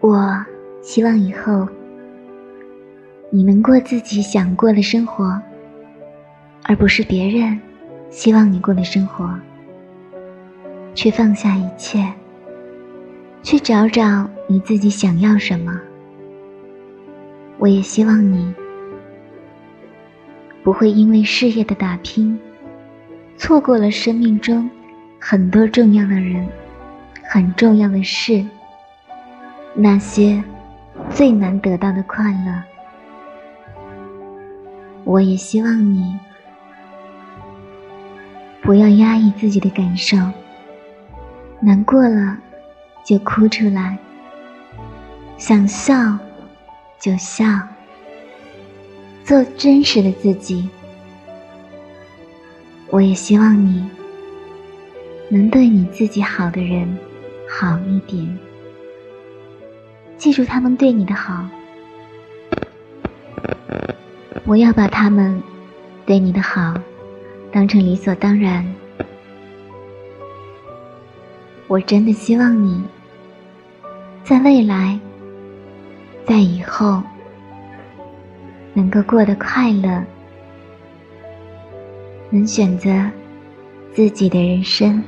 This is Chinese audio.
我希望以后你能过自己想过的生活，而不是别人希望你过的生活。去放下一切，去找找你自己想要什么。我也希望你不会因为事业的打拼，错过了生命中很多重要的人、很重要的事，那些最难得到的快乐。我也希望你不要压抑自己的感受。难过了，就哭出来；想笑，就笑。做真实的自己。我也希望你能对你自己好的人好一点，记住他们对你的好。我要把他们对你的好当成理所当然。我真的希望你，在未来，在以后，能够过得快乐，能选择自己的人生。